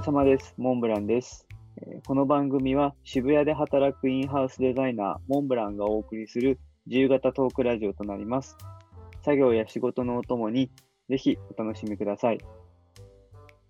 れ様です。モンブランです。えこの番組は渋谷で働くインハウスデザイナー、モンブランがお送りする自由形トークラジオとなります。作業や仕事のお供にぜひお楽しみください。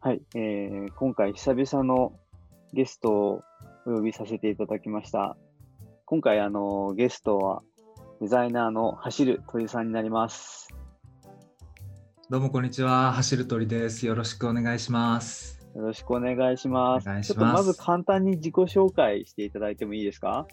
はい、えー今回久々のゲストをお呼びさせていただきました。今回あのゲストはデザイナーの走る鳥さんになります。どうもこんにちは、走る鳥です。よろしくお願いします。よろしくお願いします。ますちょっとまず簡単に自己紹介していただいてもいいですか？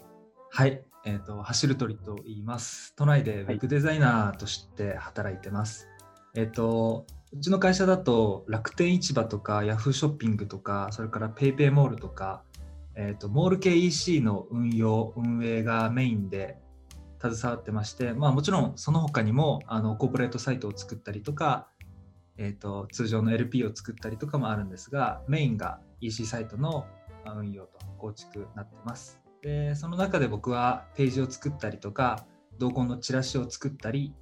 はい、えっ、と走る鳥と言います。都内でウェブデザイナーとして働いてます。えっ、とうちの会社だと楽天市場とかヤフーショッピングとか、それからペイペイモールとか、えっ、とモール系 EC の運用運営がメインで携わってまして、まあもちろんその他にもあのコーポレートサイトを作ったりとか。えー、と通常の LP を作ったりとかもあるんですがメインが EC サイトの運用と構築になってます。でその中で僕はページを作ったりとか同梱のチラシを作ったり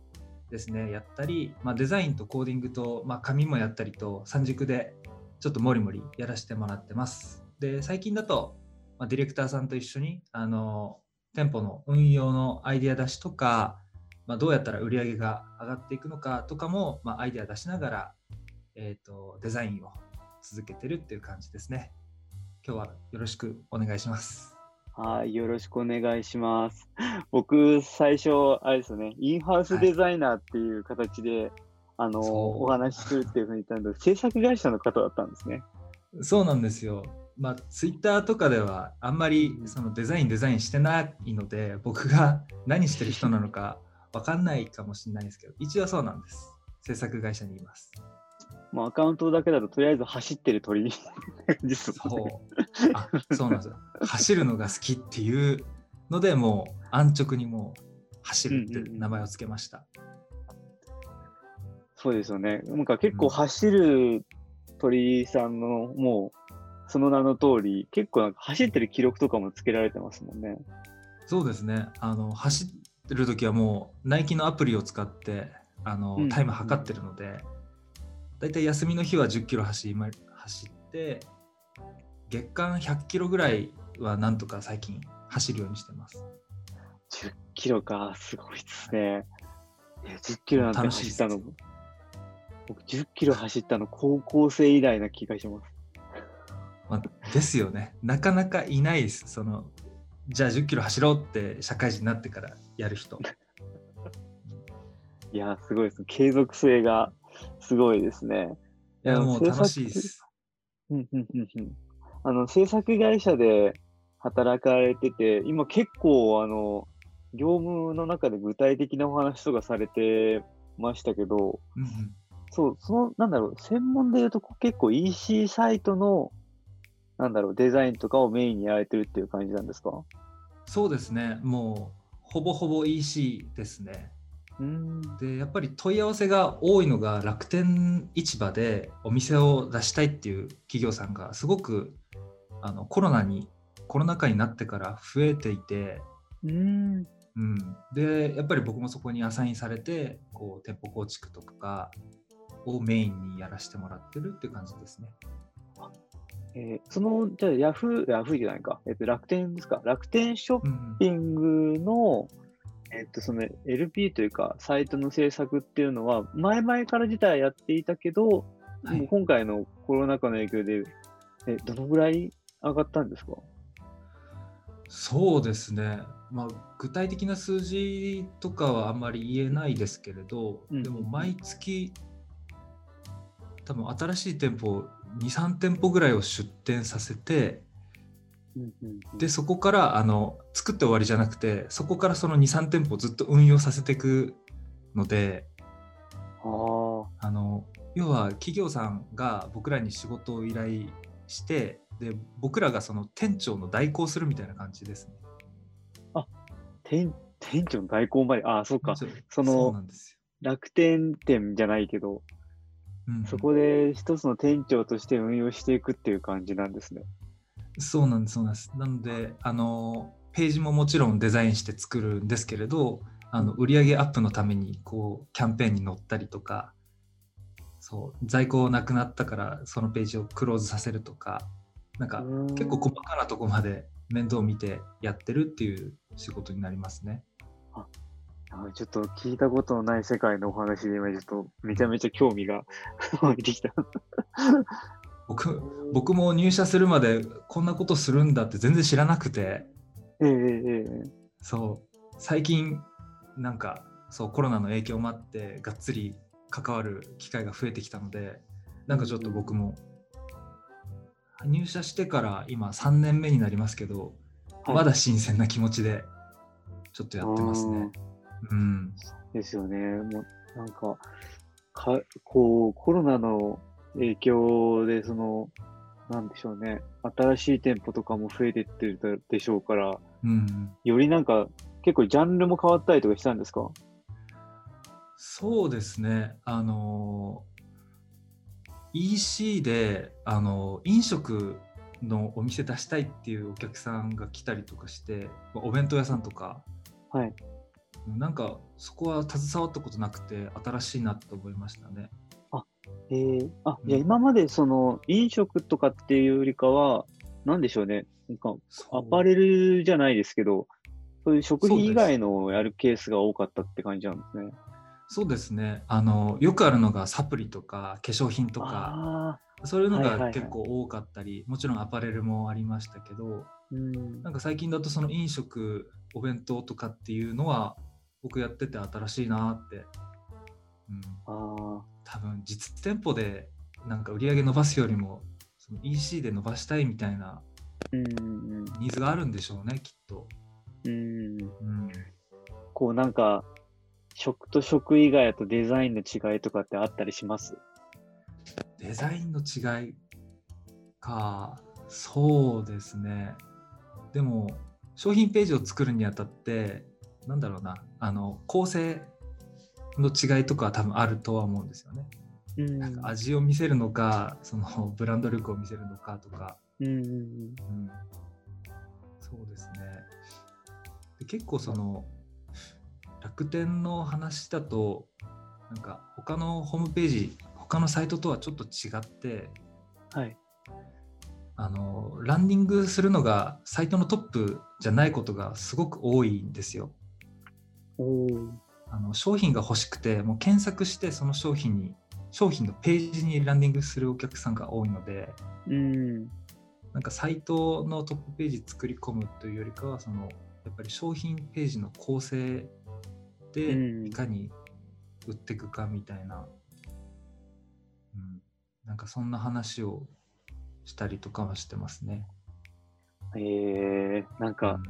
ですねやったり、まあ、デザインとコーディングと、まあ、紙もやったりと三軸でちょっともりもりやらせてもらってます。で最近だと、まあ、ディレクターさんと一緒にあの店舗の運用のアイデア出しとかまあ、どうやったら売り上げが上がっていくのかとかも、まあ、アイデア出しながら、えー、とデザインを続けてるっていう感じですね。今日はよろしくお願いします。はい、よろしくお願いします。僕、最初、あれですよね、インハウスデザイナーっていう形で、あの、そうお話しするっていうふうに言ったんで、制作会社の方だったんですね。そうなんですよ。まあ、ツイッターとかではあんまりそのデザインデザインしてないので僕が何してる人なのか分かんないかもしれないですけど一応そうなんです。制作会社にいます。まあ、アカウントだけだと、とりあえず走ってる鳥。そう。あ、そうなんですよ。走るのが好きっていうので、もう安直にもう走るって名前をつけました。そうですよね。なんか結構うん走る鳥さんの、もう、その名の通り、結構なんか走ってる記録とかもつけられてますもんね。そうですね。あの走ってる時はもうナイキのアプリを使ってあの、うんタイム測ってるので、だいたい休みの日は10キロ走りま走って、月間100キロぐらいはなんとか最近走るようにしてます。10キロか、すごいですね。え10キロなんて走ったの、僕10キロ走ったの高校生以来な気がします。まあ、ですよね。なかなかいないです。そのじゃあ10キロ走ろうって社会人になってからやる人。いやー、すごいです。継続性がすごいですね。いや、もう楽しいです。うんうんうんうんあの、制作会社で働かれてて、今結構、あの、業務の中で具体的なお話とかされてましたけど、うんうんそう、その、なんだろう、専門で言うとこ結構 EC サイトの、なんだろう、デザインとかをメインにやられてるっていう感じなんですか？そうですね。もうほぼほぼ EC ですね。うーん。でやっぱり問い合わせが多いのが楽天市場でお店を出したいっていう企業さんがすごくあのコロナにコロナ禍になってから増えていて、うーん。うん、でやっぱり僕もそこにアサインされてこう店舗構築とかをメインにやらせてもらってるっていう感じですね。えーその、じゃあ、ヤフー、ヤフーじゃないか。えっと、楽天ですか。楽天ショッうんピングの、えっと、その LP というか、サイトの制作っていうのは、前々から自体やっていたけど、はい今回のコロナ禍の影響で、え、どのぐらい上がったんですか？そうですね、まあ、具体的な数字とかはあんまり言えないですけれど、うんでも毎月多分新しい店舗23店舗ぐらいを出店させてでそこからあの作って終わりじゃなくてそこからその23店舗ずっと運用させていくのでああ、あの要は企業さんが僕らに仕事を依頼してで僕らがその店長の代行するみたいな感じですね。店店長の代行まで、ああ、そっか。その楽天店じゃないけど、よ。うんうんそこで一つの店長として運用していくっていう感じなんですね。そうなんです、そうなんです。なので、あの、ページももちろんデザインして作るんですけれど、あの売上アップのためにこうキャンペーンに乗ったりとかそう在庫なくなったからそのページをクローズさせるとかなんか結構細かなとこまで面倒を見てやってるっていう仕事になりますね。あちょっと聞いたことのない世界のお話で今ちょっとめちゃめちゃ興味が 湧いてきた。僕僕も入社するまでこんなことするんだって全然知らなくて、ええええ、そう。最近なんかそうコロナの影響もあってがっつり関わる機会が増えてきたのでなんかちょっと僕も。入社してから今3年目になりますけど、はい、まだ新鮮な気持ちでちょっとやってますね。うん、ですよね。もうなんかかこうコロナの影響でそのなんでしょうね。新しい店舗とかも増えてってるでしょうから、うん、よりなんか結構ジャンルも変わったりとかしたんですか？そうですね。あの EC であの飲食のお店出したいっていうお客さんが来たりとかしてお弁当屋さんとか、はい、なんかそこは携わったことなくて新しいなと思いましたね。あえー、あ、うん、いや今までその飲食とかっていうよりかは何でしょうね。なんかアパレルじゃないですけどそういう食品以外のやるケースが多かったって感じなんですね。そうですね。あのよくあるのがサプリとか化粧品とか。そういうのが結構多かったり、はいはいはい、もちろんアパレルもありましたけど、うん、なんか最近だとその飲食お弁当とかっていうのは僕やってて新しいなって、うん、あ多分実店舗でなんか売り上げ伸ばすよりもその EC で伸ばしたいみたいなニーズがあるんでしょうねきっと。うん、うん、こうなんか食と食以外だとデザインの違いとかってあったりします？デザインの違いか、そうですね。でも、商品ページを作るにあたって、なんだろうな、あの構成の違いとかは多分あるとは思うんですよね。うん、なんか味を見せるのか、そのブランド力を見せるのかとか。うん、うん、そうですね。で結構その楽天の話だとなんか他のホームページ他のサイトとはちょっと違って、はい、あのランディングするのがサイトのトップじゃないことがすごく多いんですよ。あの商品が欲しくてもう検索してその商品に商品のページにランディングするお客さんが多いので、うん、なんかサイトのトップページ作り込むというよりかはそのやっぱり商品ページの構成でいかに売っていくかみたいな、うん、なんかそんな話をしたりとかはしてますね。えー、なんか、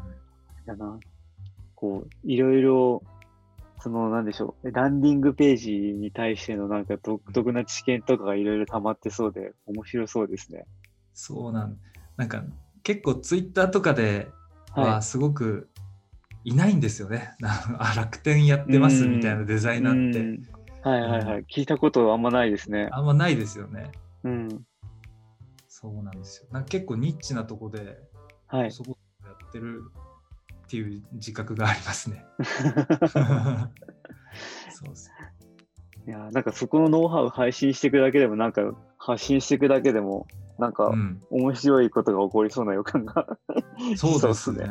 うん、なこういろいろそのなんでしょうランディングページに対してのなんか独特な知見とかがいろいろ溜まってそうで面白そうですね。そうなんなんか結構ツイッターとかではすごくいないんですよね。あ楽天やってますみたいなデザイナーって。はいはいはい、聞いたことあんまないですね。あんまないですよね。うん。そうなんですよ。なんか結構ニッチなとこで、はい、そこやってるっていう自覚がありますね。そうですいやなんかそこのノウハウ配信していくだけでもなんか発信していくだけでもなんか面白いことが起こりそうな予感が、うん、そうですね。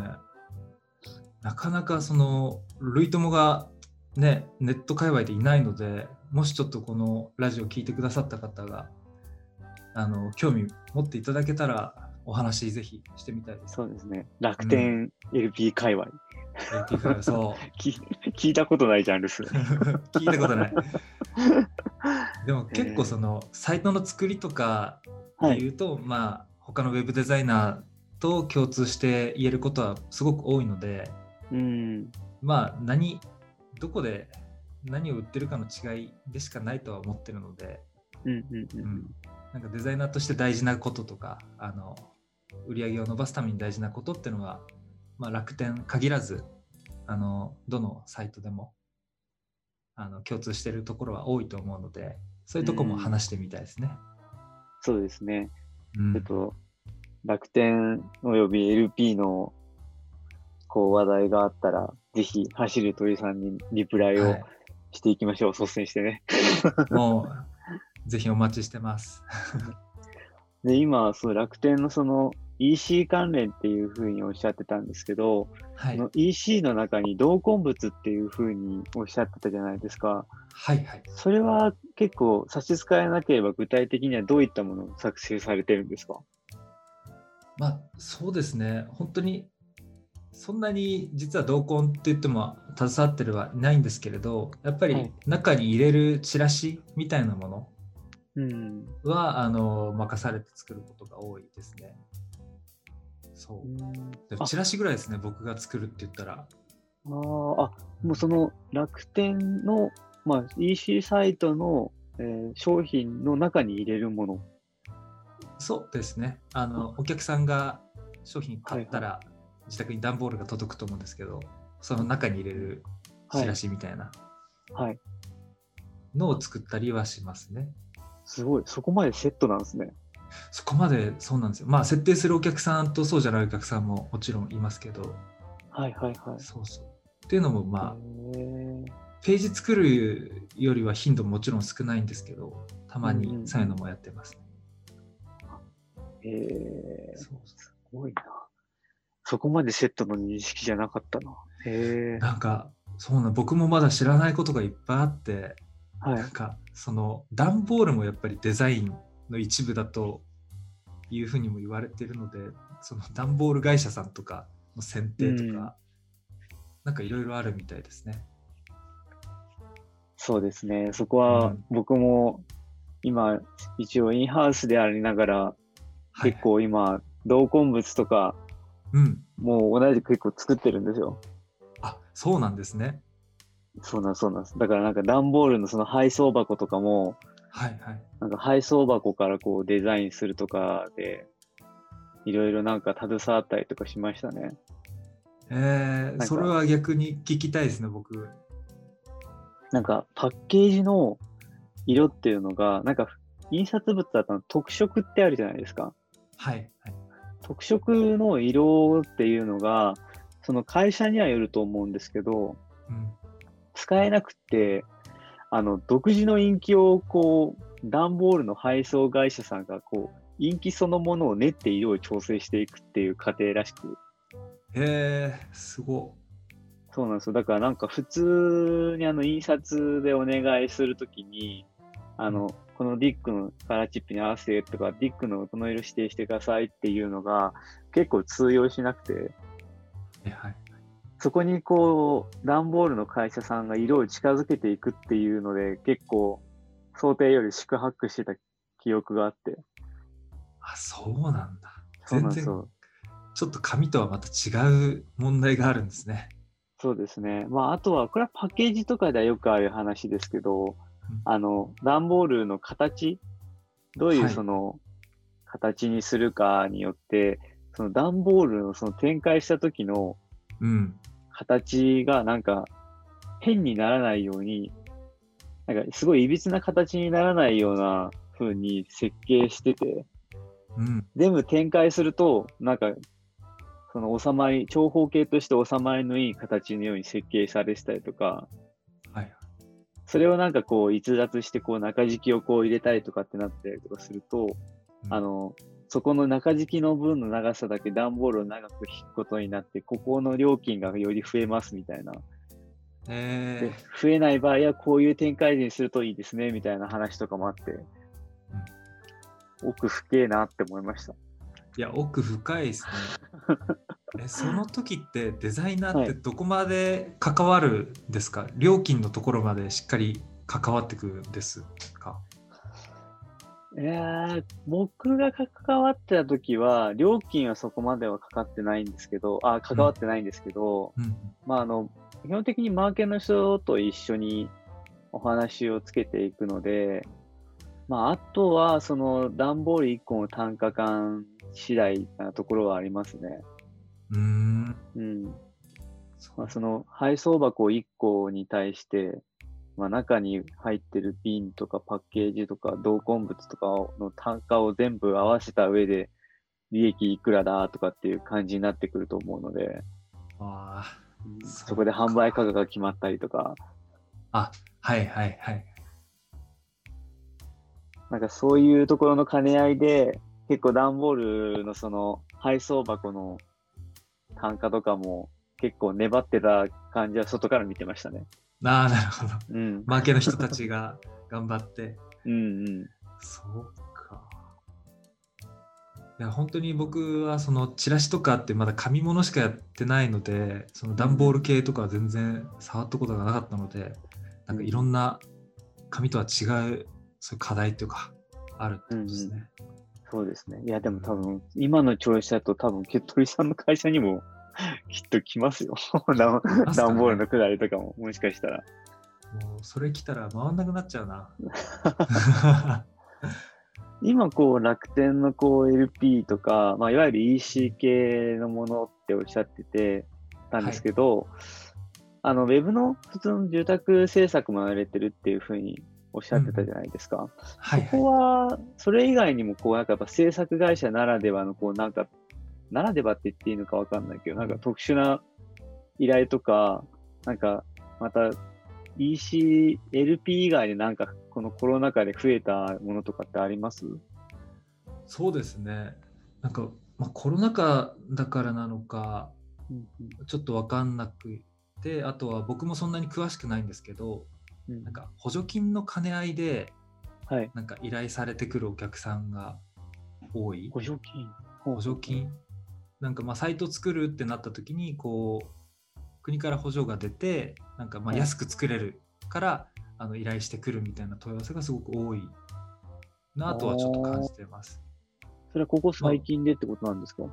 なかなかその類友がねネット界隈でいないのでもしちょっとこのラジオを聞いてくださった方があの興味持っていただけたらお話ぜひしてみたいです。そうですね。楽天 LP 界隈。うん、LP 界隈そう 聞いたことないジャンルす。聞いたことない。でも結構その、えー、サイトの作りとかで言うと、はい、まあ他のウェブデザイナーと共通して言えることはすごく多いので、うん、まあ何どこで何を売ってるかの違いでしかないとは思ってるので、うんうんうんうん、なんかデザイナーとして大事なこととかあの売り上げを伸ばすために大事なことっていうのは、まあ、楽天限らずあのどのサイトでもあの共通しているところは多いと思うのでそういうとこも話してみたいですね。うん、そうですね、うん、えっと楽天および LP のこう話題があったら、ぜひ走る鳥さんにリプライをしていきましょう、はい、率先してね。もうぜひお待ちしてます。で、今、その楽天のその EC 関連っていうふうにおっしゃってたんですけど、はいその EC の中に同梱物っていうふうにおっしゃってたじゃないですか。はいはい。それは結構差し支えなければ具体的にはどういったものを作成されてるんですか？まあそうですね、本当にそんなに実は同梱って言っても携わってるはいないんですけれど、やっぱりはい中に入れるチラシみたいなものうん。はあの任されて作ることが多いですね。そう。チラシぐらいですね、僕が作るって言ったら。あーあ、もうその楽天の、まあ、EC サイトの、えー商品の中に入れるもの。そうですね。あのお客さんが商品買ったら、自宅に段ボールが届くと思うんですけど、その中に入れるチラシみたいなはい。のを作ったりはしますね。すごい。そこまでセットなんですね。そこまでそうなんですよ。まあ設定するお客さんとそうじゃないお客さんももちろんいますけど、はいはいはい。そうそう。っていうのもまあページ作るよりは頻度ももちろん少ないんですけど、たまにそういうのもやってます、ねへーそうすごいな。そこまでセットの認識じゃなかったな。へえ。なんかそうな僕もまだ知らないことがいっぱいあって、はいなん。かその段ボールもやっぱりデザインの一部だというふうにも言われてるのでその段ボール会社さんとかの選定とか、うんなんかいろいろあるみたいですね。そうですね。そこうはん僕も今、一応インハウスでありながら、はい結構今、同梱物とか、うん。もう同じく結構作ってるんですよ。あそうなんですね。そうなんそうなんです。だからなんか段ボールのその配送箱とかも、はいはい。なんか配送箱からこうデザインするとかで、いろいろなんか携わったりとかしましたね。えー、かそれは逆に聞きたいですね、僕。なんかパッケージの色っていうのが、なんか印刷物だと特色ってあるじゃないですか。はいはい。特色の色っていうのが、その会社にはよると思うんですけど、うん、使えなくて、あの、独自のインキをこう、段ボールの配送会社さんがこう、インキそのものを練って色を調整していくっていう過程らしく、えー、すごそうなんですよ。だからなんか普通にあの印刷でお願いするときに、あの、このディックのカラーチップに合わせてとか、ディックのこの色指定してくださいっていうのが結構通用しなくて、い。はい。そこにこう、段ボールの会社さんが色を近づけていくっていうので、結構想定より宿泊してた記憶があって。あ、そうなんだ。そうな全然。ちょっと紙とはまた違う問題があるんですね。そうですね。まあ、あとは、これはパッケージとかではよくある話ですけど、あの、段ボールの形、どういうはいその、形にするかによって、その段ボールのその展開した時のうん。形がなんか変にならないように、なんかすごい歪な形にならないような風に設計してて、うん。全部展開すると、なんか、その収まり、長方形として収まりのいい形のように設計されてたりとか、はい。それをなんかこう逸脱してこう中敷きをこう入れたりとかってなったりとかすると、うんあ、の、そこの中敷きの分の長さだけ段ボールを長く引くことになって、ここの料金がより増えますみたいな。でえ増えない場合はこういう展開にするといいですねみたいな話とかもあって、奥深えなって思いました。ー、いや、奥深いですね。えその時ってデザイナーってどこまで関わるんですか、料金のところまでしっかり関わってくるんですか？いやー僕が関わってた時は、料金はそこまではかかってないんですけど、あ、関わってないんですけど、うん。まあ、あの、基本的にマーケの人と一緒にお話をつけていくので、まあ、あとは、その、段ボール1個の単価感次第なところはありますね。うーん。うん。まあ、その、配送箱1個に対して、まあ、中に入ってる瓶とかパッケージとか同梱物とかの単価を全部合わせた上で、利益いくらだとかっていう感じになってくると思うので、あーそこで販売価格が決まったりとか、あ、はいはいはい。なんかそういうところの兼ね合いで、結構段ボールのその配送箱の単価とかも結構粘ってた感じは外から見てましたね。ああ、なるほど。うん。マーケの人たちが頑張って。うんうん。そうか。いや、本当に僕はそのチラシとかってまだ紙物しかやってないので、その段ボール系とかは全然触ったことがなかったので、なんかいろんな紙とは違うそういう課題というか、あるってことですね。そうですね。いや、でも多分、今の調子だと多分、ケットリさんの会社にも きっと来ますよ。段ますかね段ボールのくだりとかも、もしかしたら。もうそれ来たら回んなくなっちゃうな。今、こう、楽天のこう LP とか、まあ、いわゆる EC 系のものっておっしゃっててたんですけど、あの、ウェブの普通の住宅制作もやれてるっていうふうにおっしゃってたじゃないですか。はいここはは、それ以外にも、こう、なんかやっぱ制作会社ならではの、こう、なんか、ならではって言っていいのかわかんないけど、なんか特殊な依頼とか、なんか、また、EC、LP 以外でなんか、このコロナ禍で増えたものとかってあります？い。そうですね。なんか、まあ、コロナ禍だからなのか、ちょっと分かんなくて、あとは僕もそんなに詳しくないんですけど、うんなんか補助金の兼ね合いで、はい。なんか依頼されてくるお客さんが多い。補助金？補助金？なんかまあサイト作るってなった時にこう国から補助が出てなんかまあはい安く作れるから、あの依頼してくるみたいな問い合わせがすごく多いなとはちょっと感じてます。それはここ最近でってことなんですか？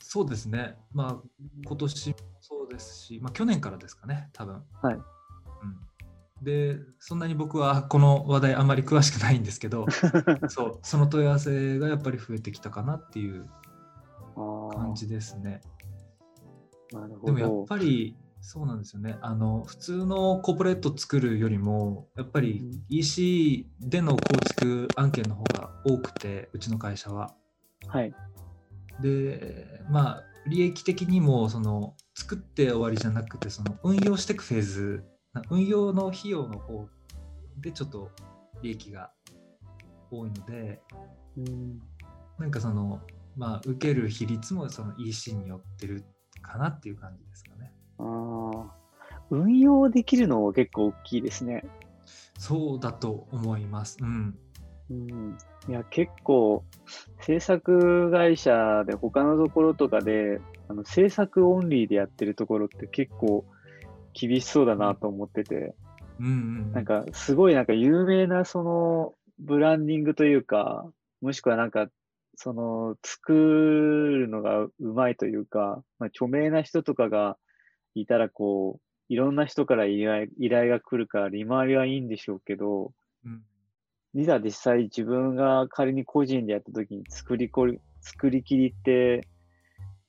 そうですね。まあ今年もそうですし、まあ去年からですかね、多分。はいうん、で、そんなに僕は この話題あんまり詳しくないんですけど、そうその問い合わせがやっぱり増えてきたかなっていうあ感じですね。でもやっど。ぱりそうなんですよね。あの普通のコーポレート作るよりもやっぱりうん EC での構築案件の方が多くてうちの会社は。はい。でまあ利益的にもその作って終わりじゃなくてその運用していくフェーズな運用の費用の方でちょっと利益が多いのでうんなんかそのまあ受ける比率もその EC によってるかなっていう感じですかね。ああ、運用できるのは結構大きいですね。そうだと思います。うん。うん、いや、結構、制作会社で他のところとかで、あの制作オンリーでやってるところって結構厳しそうだなと思ってて、うんうんうん、なんかすごいなんか有名なそのブランディングというか、もしくはなんかその作るのがうまいというか、まあ、著名な人とかがいたらこう、いろんな人から依頼依頼が来るから利回りはいいんでしょうけど、うん。いざ実際自分が仮に個人でやった時に作りこり、作り切りって、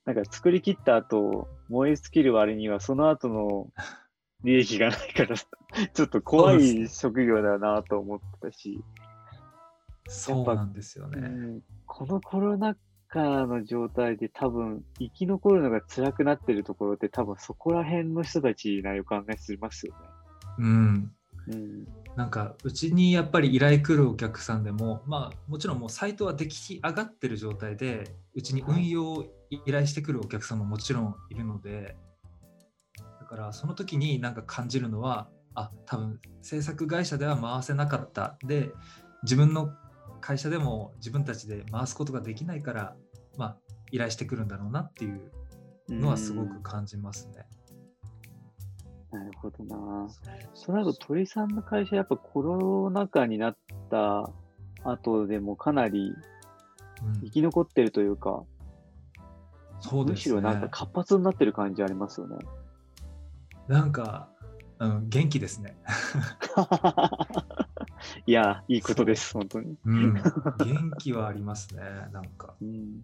なんか作り切った後、燃え尽きる割にはその後の利益がないから、ちょっと怖い職業だなと思ってたし、そうなんですよね。うんこのコロナ禍の状態で多分生き残るのが辛くなってるところって多分そこら辺の人たちな予感がしますようん。ね。うん。なんかうちにやっぱり依頼来るお客さんでも、まあもちろんもうサイトは出来上がってる状態で、うちに運用を依頼してくるお客さんももちろんいるので、だからその時になんか感じるのは、あ、多分制作会社では回せなかった。で、自分の会社でも自分たちで回すことができないから、まあ依頼してくるんだろうなっていうのはすごく感じますね。なるほどな。そうなると鳥さんの会社やっぱコロナ禍になった後でもかなりうん生き残ってるというか、そうですね。むしろなんか活発になってる感じありますよね。なんか、うん、元気ですね。いや、いいことです、本当に。うん、元気はありますね、なんか。うん、うん。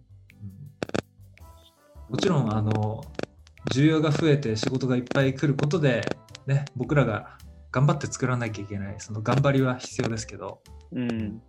もちろん、あの、需要が増えて仕事がいっぱい来ることで、ね、僕らが頑張って作らなきゃいけない、その頑張りは必要ですけど、うん、